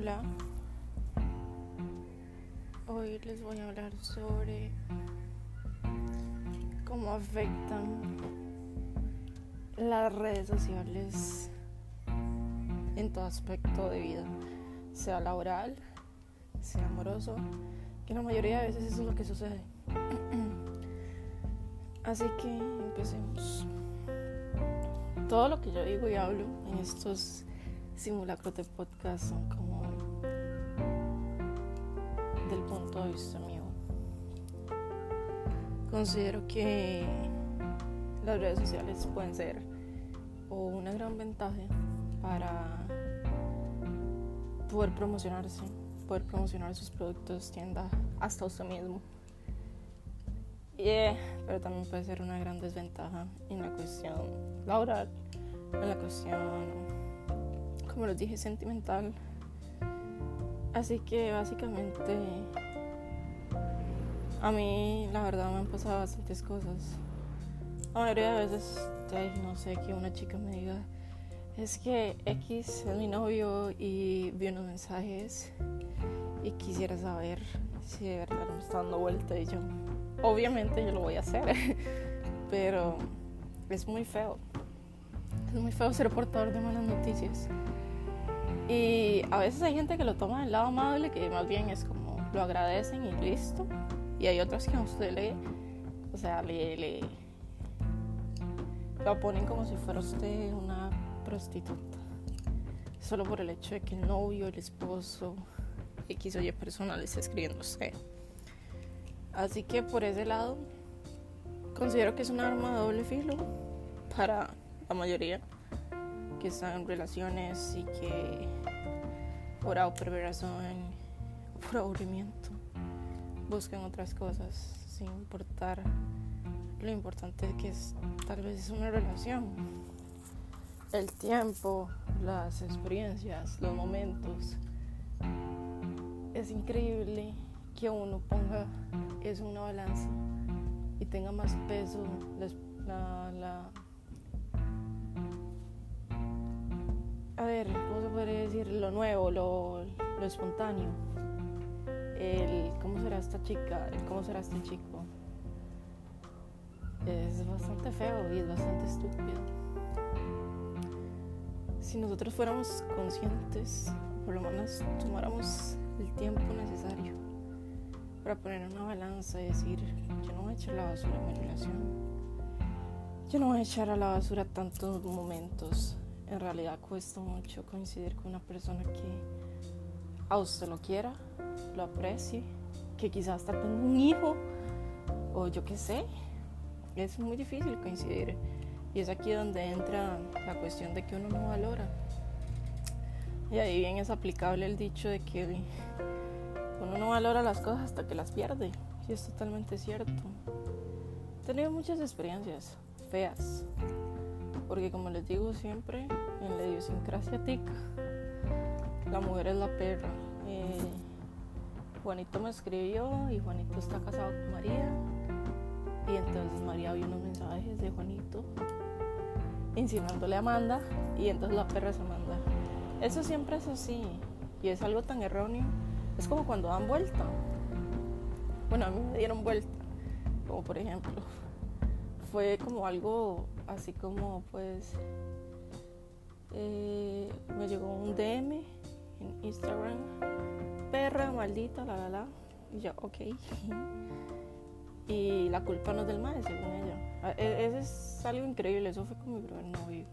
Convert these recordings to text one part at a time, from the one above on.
Hola, hoy les voy a hablar sobre cómo afectan las redes sociales en todo aspecto de vida, sea laboral, sea amoroso, que la mayoría de veces eso es lo que sucede. Así que empecemos. Todo lo que yo digo y hablo en estos simulacros de podcast son como de vista mío. Considero que las redes sociales pueden ser o una gran ventaja para poder promocionarse, poder promocionar sus productos, tienda, hasta usted mismo. Yeah, pero también puede ser una gran desventaja en la cuestión laboral, en la cuestión, como les dije, sentimental. Así que básicamente a mí la verdad me han pasado bastantes cosas. La mayoría de veces, no sé, que una chica me diga, es que X es mi novio y vi unos mensajes y quisiera saber si de verdad me está dando vuelta y yo, obviamente yo lo voy a hacer, pero es muy feo. Es muy feo ser portador de malas noticias. Y a veces hay gente que lo toma del lado amable, que más bien es como lo agradecen y listo. Y hay otras que a usted le, o sea, le, le lo ponen como si fuera usted una prostituta. Solo por el hecho de que el novio, el esposo, X o Y persona le escribiendo a usted. Así que por ese lado, considero que es un arma de doble filo para la mayoría que están en relaciones y que por perversación, por aburrimiento, buscan otras cosas sin importar lo importante que es tal vez es una relación. El tiempo, las experiencias, los momentos. Es increíble que uno ponga eso una balanza y tenga más peso la, a ver, ¿cómo se podría decir? Lo nuevo, lo, lo espontáneo. El cómo será esta chica, el cómo será este chico. Es bastante feo y es bastante estúpido. Si nosotros fuéramos conscientes, por lo menos tomáramos el tiempo necesario para poner una balanza y decir, yo no voy a echar la basura en mi relación. Yo no voy a echar a la basura tantos momentos. En realidad cuesta mucho coincidir con una persona que a usted lo quiera, lo aprecie, que quizás hasta tenga un hijo o yo qué sé. Es muy difícil coincidir. Y es aquí donde entra la cuestión de que uno no valora. Y ahí bien es aplicable el dicho de que uno no valora las cosas hasta que las pierde. Y es totalmente cierto. He tenido muchas experiencias feas. Porque como les digo siempre, en la idiosincrasia tica, la mujer es la perra. Eh, Juanito me escribió y Juanito está casado con María. Y entonces María vio unos mensajes de Juanito insinuándole a Amanda y entonces la perra se manda. Eso siempre es así y es algo tan erróneo es como cuando dan vuelta. Bueno, a mí me dieron vuelta. Como por ejemplo, fue como algo así como pues eh, me llegó un DM en Instagram, perra maldita, la la la, y yo, ok. y la culpa no es del mal, según ella. E, ese es algo increíble, eso fue con mi primer novio.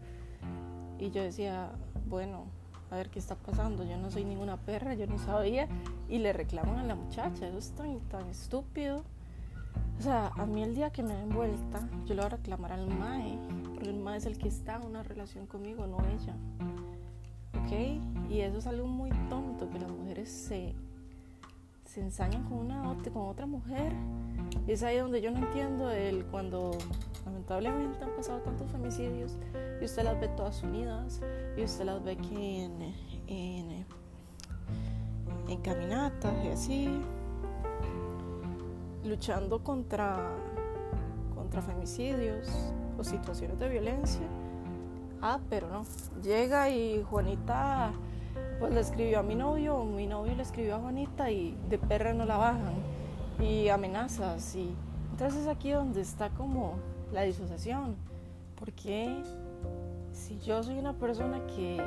Y yo decía, bueno, a ver qué está pasando, yo no soy ninguna perra, yo no sabía, y le reclaman a la muchacha, eso es tan, tan estúpido. O sea, a mí el día que me den vuelta, yo le voy a reclamar al MAE, porque el MAE es el que está en una relación conmigo, no ella. Y eso es algo muy tonto, que las mujeres se, se ensañan con, una, con otra mujer. Y es ahí donde yo no entiendo el cuando lamentablemente han pasado tantos femicidios y usted las ve todas unidas y usted las ve que en, en, en caminatas y así luchando contra, contra femicidios o situaciones de violencia. Ah, pero no. Llega y Juanita pues le escribió a mi novio, mi novio le escribió a Juanita y de perra no la bajan y amenazas y entonces aquí donde está como la disociación, porque si yo soy una persona que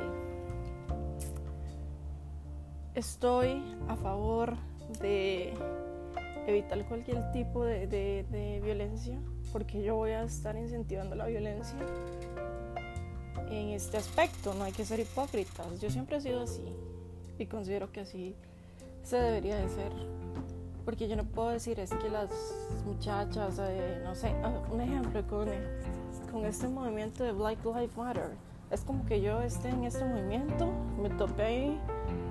estoy a favor de evitar cualquier tipo de, violencia, porque yo voy a estar incentivando la violencia en este aspecto, no hay que ser hipócritas. Yo siempre he sido así y considero que así se debería de ser. Porque yo no puedo decir es que las muchachas, eh, no sé, ah, un ejemplo con, con este movimiento de Black Lives Matter. Es como que yo esté en este movimiento, me tope ahí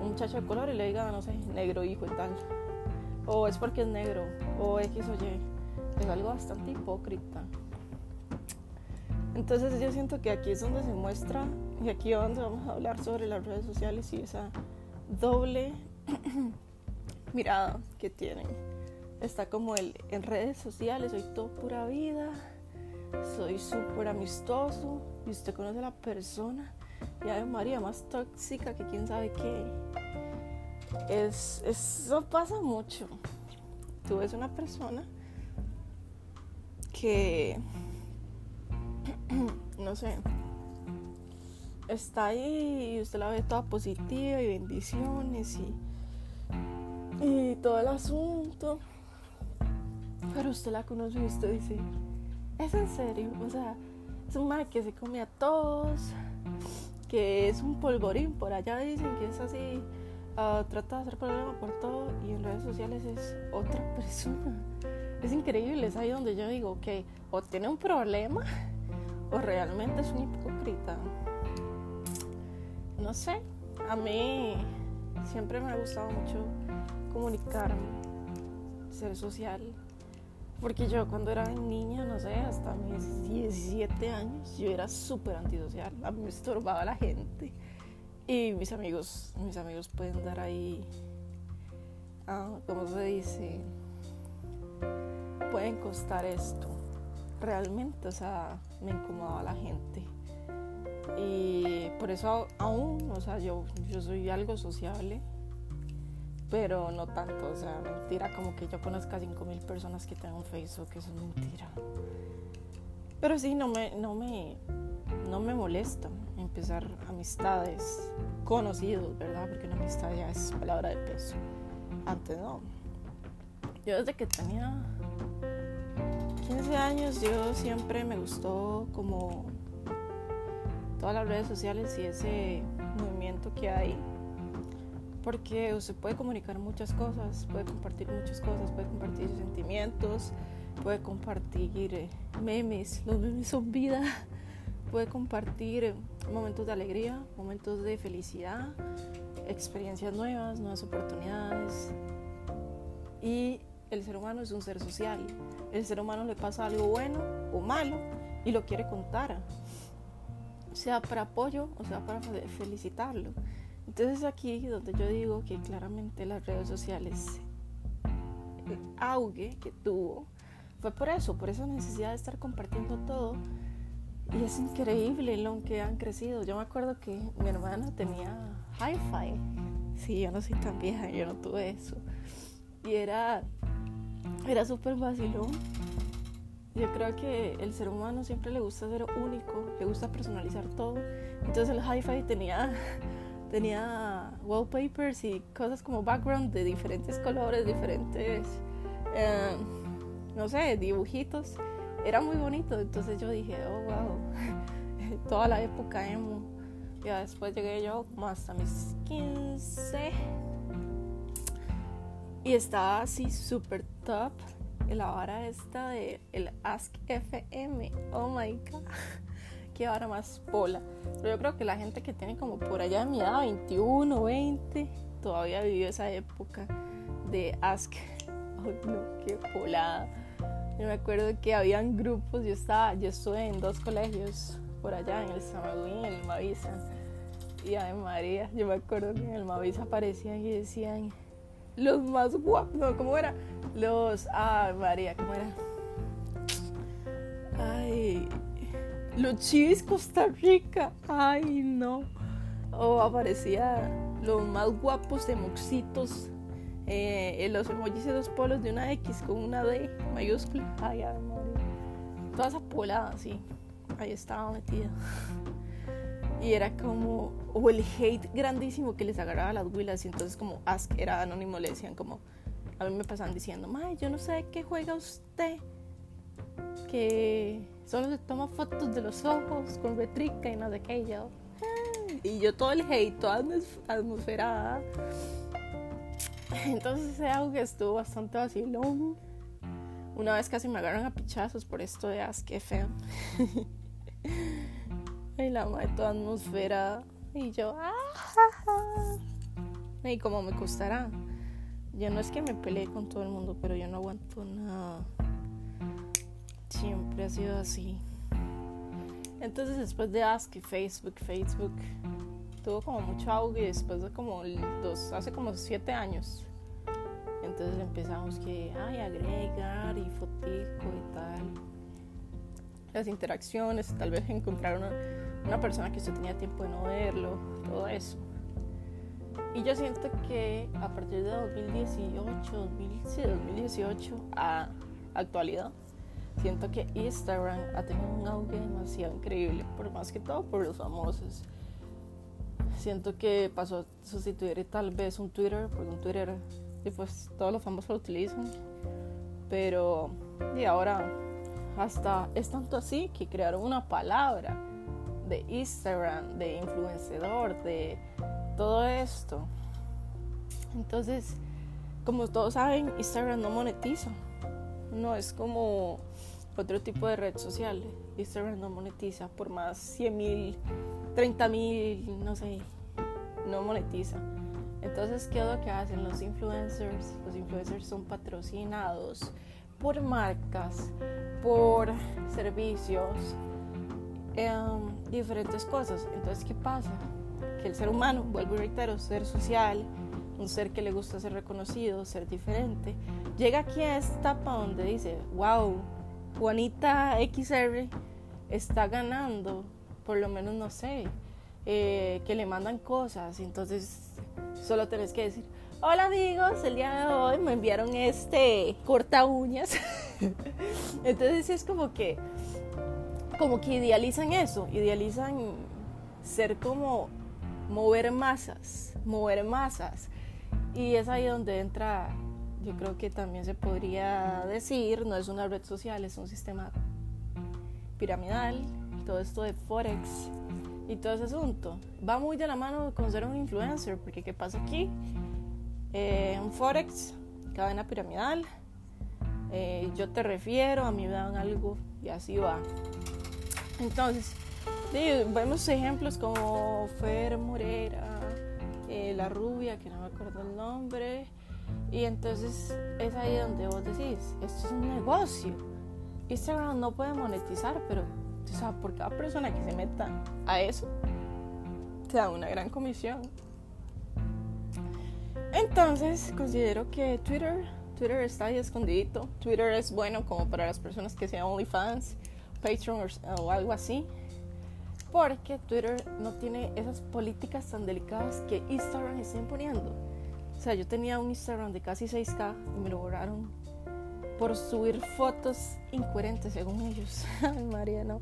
un muchacho de color y le diga, no sé, negro hijo y tal. O es porque es negro, o X o Y. Es algo bastante hipócrita. Entonces yo siento que aquí es donde se muestra, y aquí es donde vamos a hablar sobre las redes sociales y esa doble mirada que tienen. Está como el en redes sociales, soy todo pura vida, soy súper amistoso y usted conoce a la persona y a María más tóxica que quién sabe qué. Es, eso pasa mucho. Tú ves una persona que no sé, está ahí y usted la ve toda positiva y bendiciones y, y todo el asunto. Pero usted la conoce y usted dice, ¿es en serio? O sea, es un mal que se come a todos, que es un polvorín, por allá dicen que es así, uh, trata de hacer problema por todo y en redes sociales es otra persona. Es increíble, es ahí donde yo digo, que o tiene un problema o realmente es un hipócrita. No sé, a mí siempre me ha gustado mucho comunicarme, ser social. Porque yo cuando era niña, no sé, hasta mis 17 años, yo era súper antisocial. A mí me estorbaba la gente. Y mis amigos, mis amigos pueden dar ahí, ah, ¿cómo se dice? Pueden costar esto realmente, o sea, me incomodaba la gente. Y por eso aún, o sea, yo, yo soy algo sociable, pero no tanto, o sea, mentira, como que yo conozca a 5.000 personas que tengan Facebook, eso es mentira. Pero sí, no me, no me, no me molesta empezar amistades conocidos, ¿verdad? Porque una amistad ya es palabra de peso. Antes no. Yo desde que tenía 15 años yo siempre me gustó como todas las redes sociales y ese movimiento que hay porque usted puede comunicar muchas cosas, puede compartir muchas cosas, puede compartir sentimientos, puede compartir eh, memes, los memes son vida, puede compartir momentos de alegría, momentos de felicidad, experiencias nuevas, nuevas oportunidades y el ser humano es un ser social. El ser humano le pasa algo bueno o malo y lo quiere contar. Sea para apoyo o sea para felicitarlo. Entonces aquí donde yo digo que claramente las redes sociales, el auge que tuvo, fue por eso, por esa necesidad de estar compartiendo todo. Y es increíble lo que han crecido. Yo me acuerdo que mi hermana tenía hi-fi. Sí, yo no soy tan vieja, yo no tuve eso. Y era era súper vacilón. Yo creo que el ser humano siempre le gusta ser único, le gusta personalizar todo. Entonces el hi-fi tenía, tenía wallpapers y cosas como background de diferentes colores, diferentes, eh, no sé, dibujitos. Era muy bonito. Entonces yo dije, oh, wow, toda la época emo. Ya después llegué yo como hasta mis 15 y estaba así súper top la vara esta de el Ask FM. Oh my god. Qué vara más pola. Pero yo creo que la gente que tiene como por allá de mi edad, 21, 20, todavía vivió esa época de Ask. Oh no, qué polada. Yo me acuerdo que habían grupos, yo estaba, yo estuve en dos colegios por allá, en el Samagüín y en el Mavisa. Y ay María, yo me acuerdo que en el Mavisa aparecían y decían, los más guapos, no, ¿cómo era? Los, ah, María, ¿cómo era? Ay, los chivis Costa Rica, ay, no. o aparecía los más guapos emoxitos eh, en los emojis de dos polos de una X con una D mayúscula. Ay, ay, madre. Toda esa polada así. Ahí estaba metida. Y era como, o el hate grandísimo que les agarraba a las huilas. Y entonces, como Ask era anónimo, le decían como, a mí me pasaban diciendo, May, yo no sé qué juega usted. Que solo se toma fotos de los ojos con retrica y nada de qué. Y yo, y yo todo el hate, toda atmósfera. Entonces ese auge estuvo bastante vacilón. Una vez casi me agarran a pichazos por esto de Ask FM. y la madre toda atmósfera. Y yo, ¡ah! Y como me costará. Yo no es que me peleé con todo el mundo, pero yo no aguanto nada. Siempre ha sido así. Entonces después de Ask y Facebook, Facebook tuvo como mucho auge después de como dos, hace como siete años. Entonces empezamos que, ay, agregar y fotico y tal. Las interacciones, tal vez encontrar una, una persona que usted tenía tiempo de no verlo, todo eso. Y yo siento que a partir de 2018, 2018 a actualidad, siento que Instagram ha tenido un auge demasiado increíble, por más que todo por los famosos. Siento que pasó a sustituir tal vez un Twitter, porque un Twitter, y pues todos los famosos lo utilizan, pero y ahora hasta es tanto así que crearon una palabra de Instagram, de influenciador, de todo esto. Entonces, como todos saben, Instagram no monetiza. No es como otro tipo de red social. Instagram no monetiza por más 100 mil, 30 mil, no sé, no monetiza. Entonces, ¿qué es lo que hacen los influencers? Los influencers son patrocinados por marcas, por servicios, em, diferentes cosas. Entonces, ¿qué pasa? Que el ser humano, vuelvo y reitero, ser social, un ser que le gusta ser reconocido, ser diferente, llega aquí a esta etapa donde dice, wow, Juanita XR está ganando, por lo menos no sé, eh, que le mandan cosas, entonces solo tenés que decir, hola amigos, el día de hoy me enviaron este corta uñas. entonces es como que, como que idealizan eso, idealizan ser como mover masas, mover masas. Y es ahí donde entra yo creo que también se podría decir, no es una red social, es un sistema piramidal, todo esto de Forex y todo ese asunto. Va muy de la mano con ser un influencer, porque ¿qué pasa aquí? Eh, un Forex, cadena piramidal, eh, yo te refiero, a mí me dan algo y así va. Entonces, vemos ejemplos como Fer Morera, eh, la rubia, que no me acuerdo el nombre, y entonces es ahí donde vos decís, esto es un negocio. Instagram no puede monetizar, pero o sea, por cada persona que se meta a eso, te da una gran comisión. Entonces considero que Twitter, Twitter está ahí escondidito. Twitter es bueno como para las personas que sean OnlyFans, Patreon o algo así. Porque Twitter no tiene esas políticas tan delicadas que Instagram está imponiendo. O sea, yo tenía un Instagram de casi 6K y me lo borraron por subir fotos incoherentes según ellos. Ay, María, no.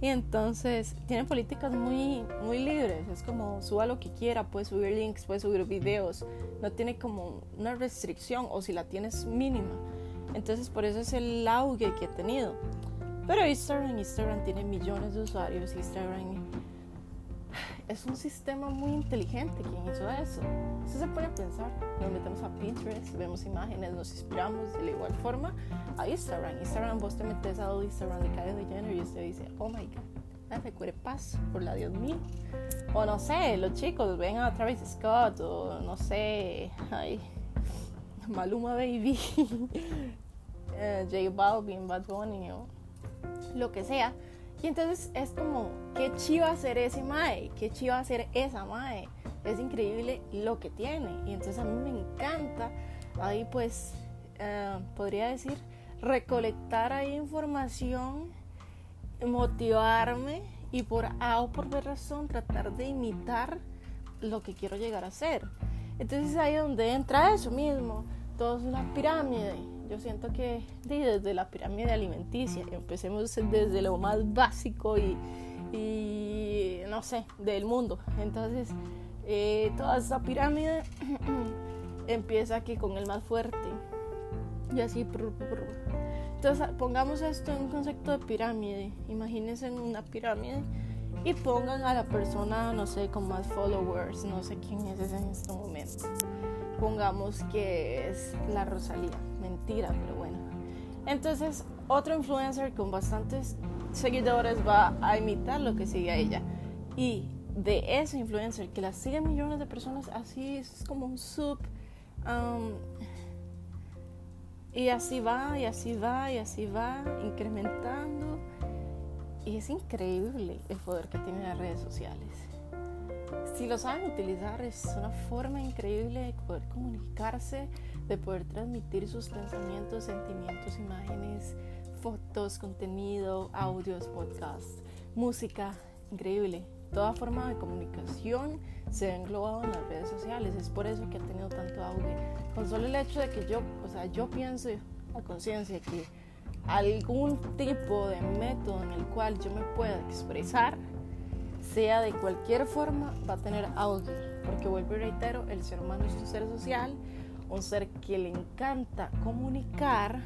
Y entonces tienen políticas muy, muy libres. Es como suba lo que quiera, puede subir links, puede subir videos. No tiene como una restricción o si la tienes mínima. Entonces por eso es el auge que ha tenido. Pero Instagram, Instagram tiene millones de usuarios. Instagram es un sistema muy inteligente quien hizo eso. Eso se pone a pensar. Nos metemos a Pinterest, vemos imágenes, nos inspiramos de la igual forma a Instagram. Instagram, vos te metes a Instagram de Kylie Jenner y usted dice, oh my god, me paz, por la Dios mío. O no sé, los chicos ven a Travis Scott o no sé, ay, Maluma Baby, eh, J Balvin, Bad Bunny o lo que sea y entonces es como, qué chiva hacer ese mae, qué chiva hacer esa mae. Es increíble lo que tiene. Y entonces a mí me encanta ahí pues, eh, podría decir, recolectar ahí información, motivarme y por A o por B razón tratar de imitar lo que quiero llegar a ser. Entonces ahí donde entra eso mismo, todo es una pirámide. Yo siento que desde la pirámide alimenticia, empecemos desde lo más básico y, no sé, del mundo. Entonces, eh, toda esa pirámide empieza aquí con el más fuerte. Y así. Entonces, pongamos esto en un concepto de pirámide. Imagínense en una pirámide y pongan a la persona, no sé, con más followers, no sé quién es en este momento. Pongamos que es la Rosalía, mentira, pero bueno. Entonces, otro influencer con bastantes seguidores va a imitar lo que sigue a ella. Y de ese influencer que la siguen millones de personas, así es como un sub. Um, y así va, y así va, y así va, incrementando y es increíble el poder que tienen las redes sociales. Si lo saben utilizar, es una forma increíble de poder comunicarse, de poder transmitir sus pensamientos, sentimientos, imágenes, fotos, contenido, audios, podcasts, música. Increíble. Toda forma de comunicación se ha englobado en las redes sociales. Es por eso que ha tenido tanto auge. Con solo el hecho de que yo, o sea, yo pienso a conciencia que algún tipo de método en el cual yo me pueda expresar, sea de cualquier forma, va a tener audio. Porque vuelvo y reitero, el ser humano es un ser social, un ser que le encanta comunicar.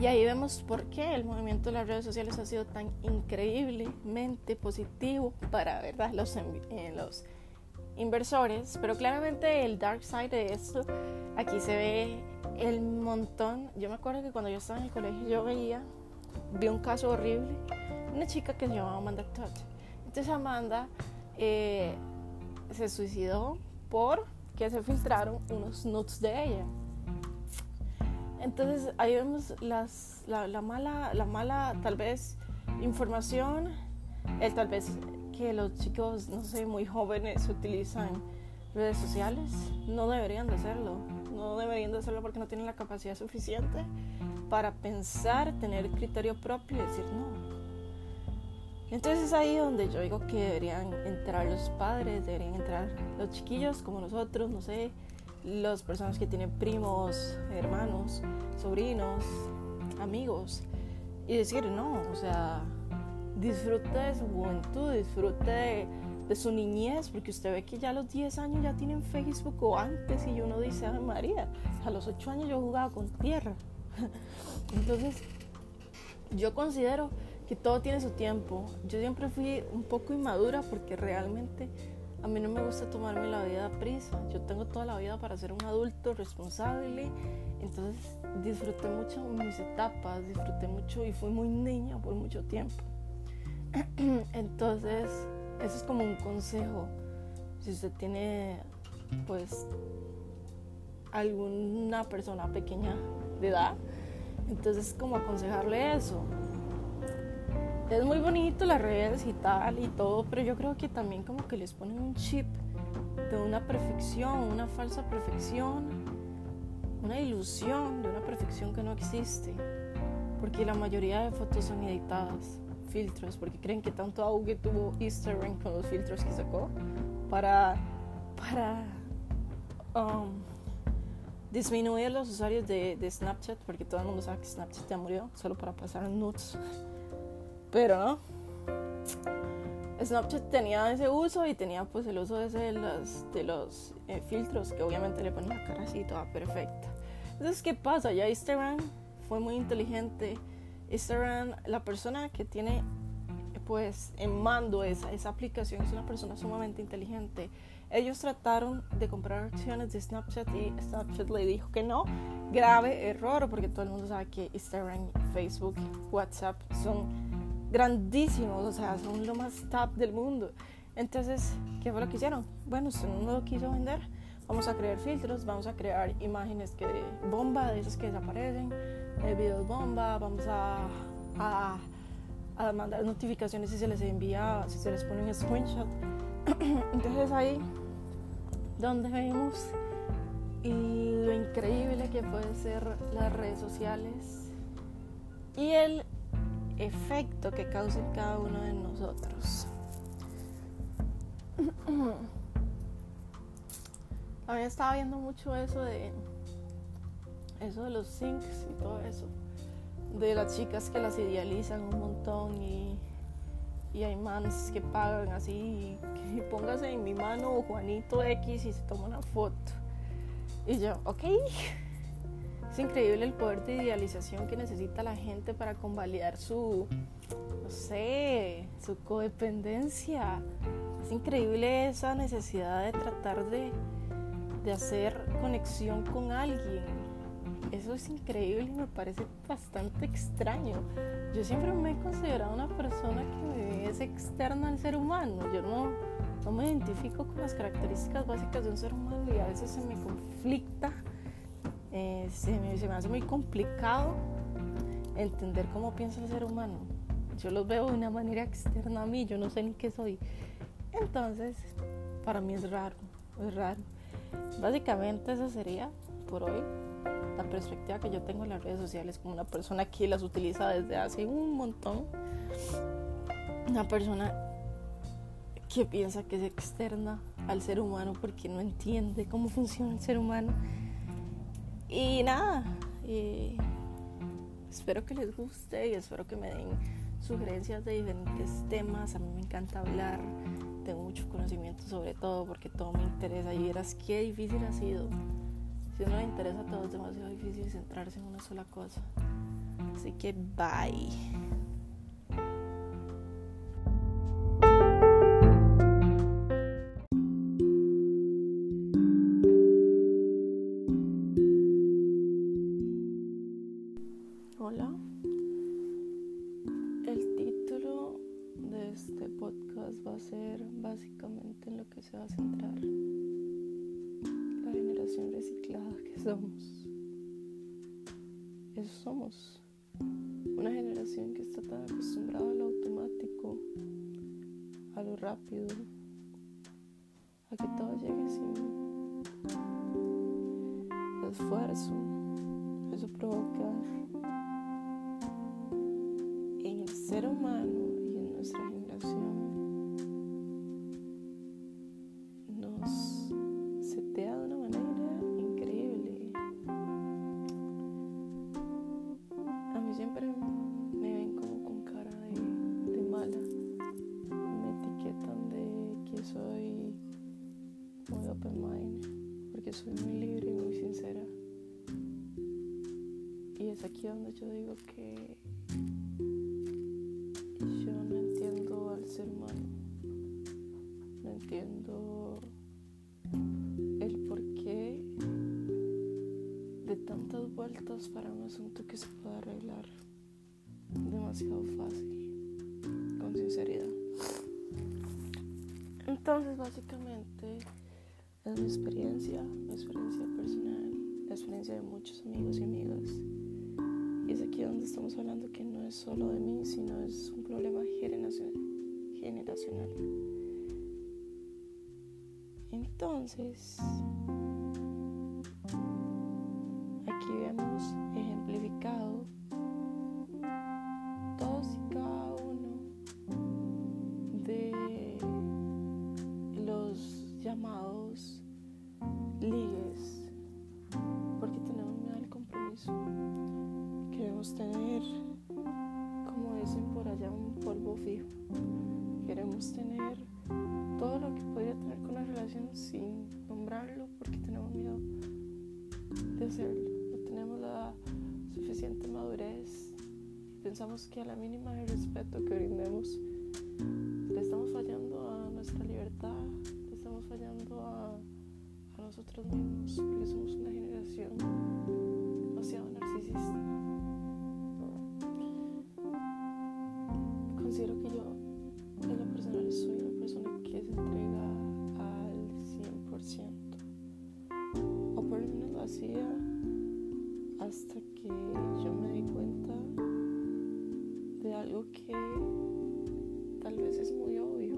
Y ahí vemos por qué el movimiento de las redes sociales ha sido tan increíblemente positivo para ¿verdad? Los, los inversores. Pero claramente el dark side de esto, aquí se ve el montón. Yo me acuerdo que cuando yo estaba en el colegio yo veía, vi un caso horrible, una chica que se llamaba Amanda Todd. Entonces Amanda eh, se suicidó porque se filtraron unos nudes de ella. Entonces ahí vemos las, la, mala, la mala tal vez información, el tal vez que los chicos, no sé, muy jóvenes utilizan redes sociales, no deberían de hacerlo no deberían de hacerlo porque no tienen la capacidad suficiente para pensar, tener criterio propio y decir no. Entonces es ahí donde yo digo que deberían entrar los padres, deberían entrar los chiquillos como nosotros, no sé, las personas que tienen primos, hermanos, sobrinos, amigos, y decir no, o sea, disfrute de su juventud, disfrute de de su niñez, porque usted ve que ya a los 10 años ya tienen Facebook o antes y uno dice, ay María, a los 8 años yo jugaba con tierra. Entonces, yo considero que todo tiene su tiempo. Yo siempre fui un poco inmadura porque realmente a mí no me gusta tomarme la vida a prisa. Yo tengo toda la vida para ser un adulto responsable. Entonces disfruté mucho mis etapas, disfruté mucho y fui muy niña por mucho tiempo. Entonces eso es como un consejo. Si usted tiene, pues, alguna persona pequeña de edad, entonces como aconsejarle eso. Es muy bonito las redes y tal y todo, pero yo creo que también como que les ponen un chip de una perfección, una falsa perfección, una ilusión de una perfección que no existe, porque la mayoría de fotos son editadas filtros, porque creen que tanto auge tuvo Instagram con los filtros que sacó para, para um, disminuir los usuarios de, de, Snapchat, porque todo el mundo sabe que Snapchat ya murió, solo para pasar nudes. Pero no. Snapchat tenía ese uso y tenía pues el uso de, los, de los eh, filtros que obviamente le ponen la cara así toda perfecta. Entonces, ¿qué pasa? Ya Instagram fue muy inteligente Instagram, la persona que tiene pues en mando esa, esa aplicación es una persona sumamente inteligente. Ellos trataron de comprar acciones de Snapchat y Snapchat le dijo que no. Grave error porque todo el mundo sabe que Instagram, Facebook, WhatsApp son grandísimos, o sea, son lo más top del mundo. Entonces, ¿qué fue lo que hicieron? Bueno, usted no lo quiso vender, vamos a crear filtros, vamos a crear imágenes que bomba de esas que desaparecen, eh, videos bomba, vamos a, a, a, mandar notificaciones si se les envía, si se les pone un screenshot. Entonces ahí donde vemos lo increíble que pueden ser las redes sociales y el efecto que causa cada uno de nosotros. Había estaba viendo mucho eso de eso de los sinks y todo eso. De las chicas que las idealizan un montón y, y hay mans que pagan así, que póngase en mi mano Juanito X y se toma una foto. Y yo, ok. Es increíble el poder de idealización que necesita la gente para convalidar su, no sé, su codependencia. Es increíble esa necesidad de tratar de, de hacer conexión con alguien. Eso es increíble y me parece bastante extraño. Yo siempre me he considerado una persona que es externa al ser humano. Yo no, no me identifico con las características básicas de un ser humano y a veces se me conflicta, eh, se, me, se me hace muy complicado entender cómo piensa el ser humano. Yo los veo de una manera externa a mí, yo no sé ni qué soy. Entonces, para mí es raro, es raro. Básicamente esa sería por hoy la perspectiva que yo tengo en las redes sociales como una persona que las utiliza desde hace un montón. Una persona que piensa que es externa al ser humano porque no entiende cómo funciona el ser humano. Y nada, espero que les guste y espero que me den sugerencias de diferentes temas. A mí me encanta hablar, tengo mucho conocimiento sobre todo porque todo me interesa y verás qué difícil ha sido. Si no le interesa todo es demasiado difícil centrarse en una sola cosa. Así que bye. Digo que yo no entiendo al ser humano. No entiendo el porqué de tantas vueltas para un asunto que se puede arreglar demasiado fácil, con sinceridad. Entonces, básicamente, es mi experiencia, mi experiencia personal, la experiencia de muchos amigos y amigas. Aquí donde estamos hablando que no es solo de mí, sino es un problema generacional. Entonces, Que a la mínima de respeto que brindemos le estamos fallando a nuestra libertad, le estamos fallando a, a nosotros mismos porque somos una generación demasiado narcisista. Considero que yo en lo personal soy una persona que se entrega al 100%. O por lo menos lo hacía hasta que que tal vez es muy obvio.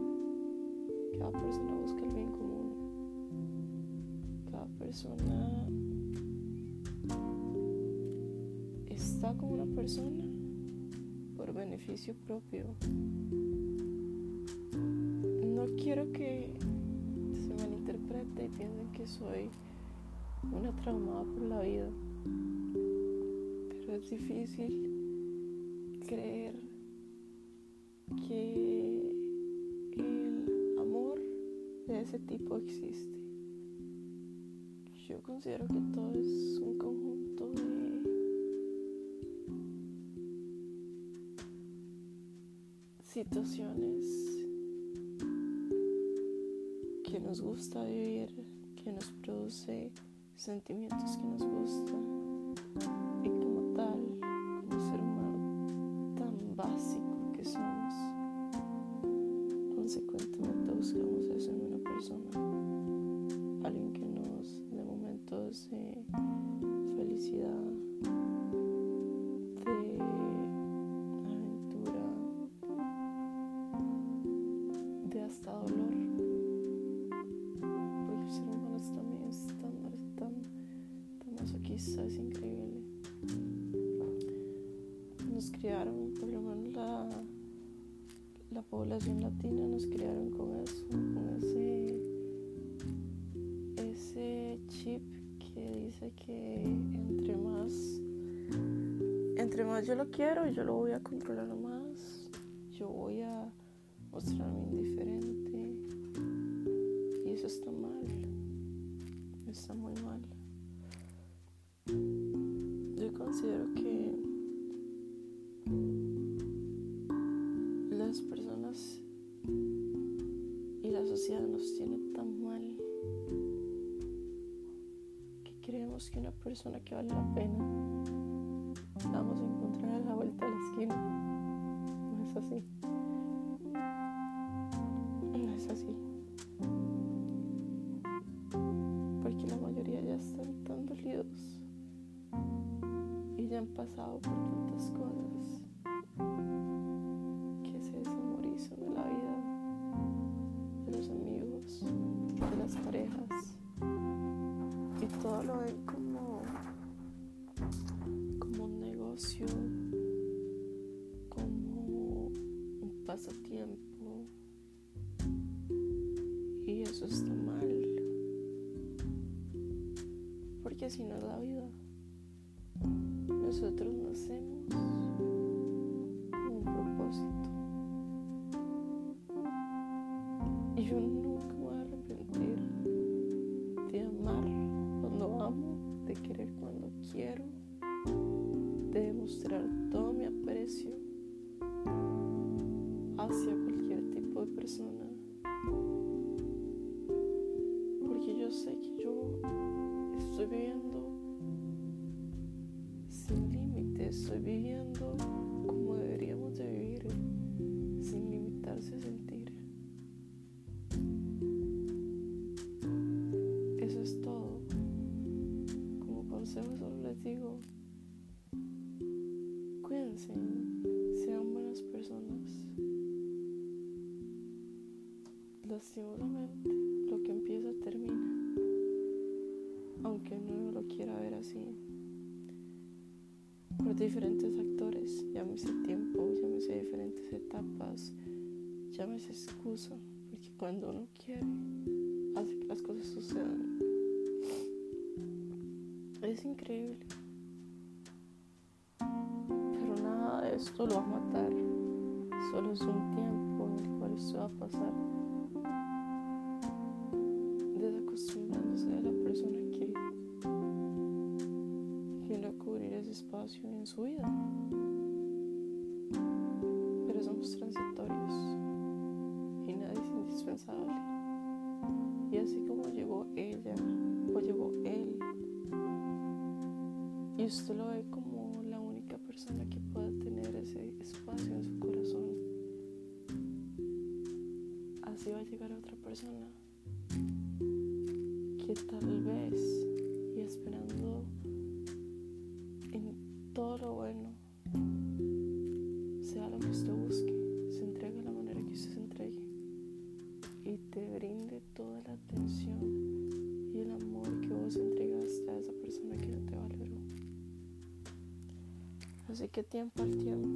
Cada persona busca el bien común. Cada persona está con una persona por beneficio propio. No quiero que se malinterprete y piensen que soy una traumada por la vida, pero es difícil creer tipo existe. Yo considero que todo es un conjunto de situaciones que nos gusta vivir, que nos produce sentimientos que nos gustan que dice que entre más, entre más yo lo quiero, yo lo voy a controlar más, yo voy a mostrarme indiferente. Y eso está mal, está muy mal. Que una persona que vale la pena la vamos a encontrar a la vuelta de la esquina. No es así. No es así. Porque la mayoría ya están tan dolidos y ya han pasado por tantas cosas que se desamorizan de la vida, de los amigos, de las parejas pasatiempo. Y eso está mal. Porque si no es la vida nosotros cuando uno quiere, hace que las cosas sucedan. Es increíble, pero nada de esto lo va a matar, solo es un tiempo en el cual esto va a pasar, desacostumbrándose de la persona que viene a cubrir ese espacio en su vida. Pero somos transitorios indispensable. Y así como llegó ella o llegó él, y usted lo ve como la única persona que pueda tener ese espacio en su corazón, así va a llegar otra persona tiempo al tiempo,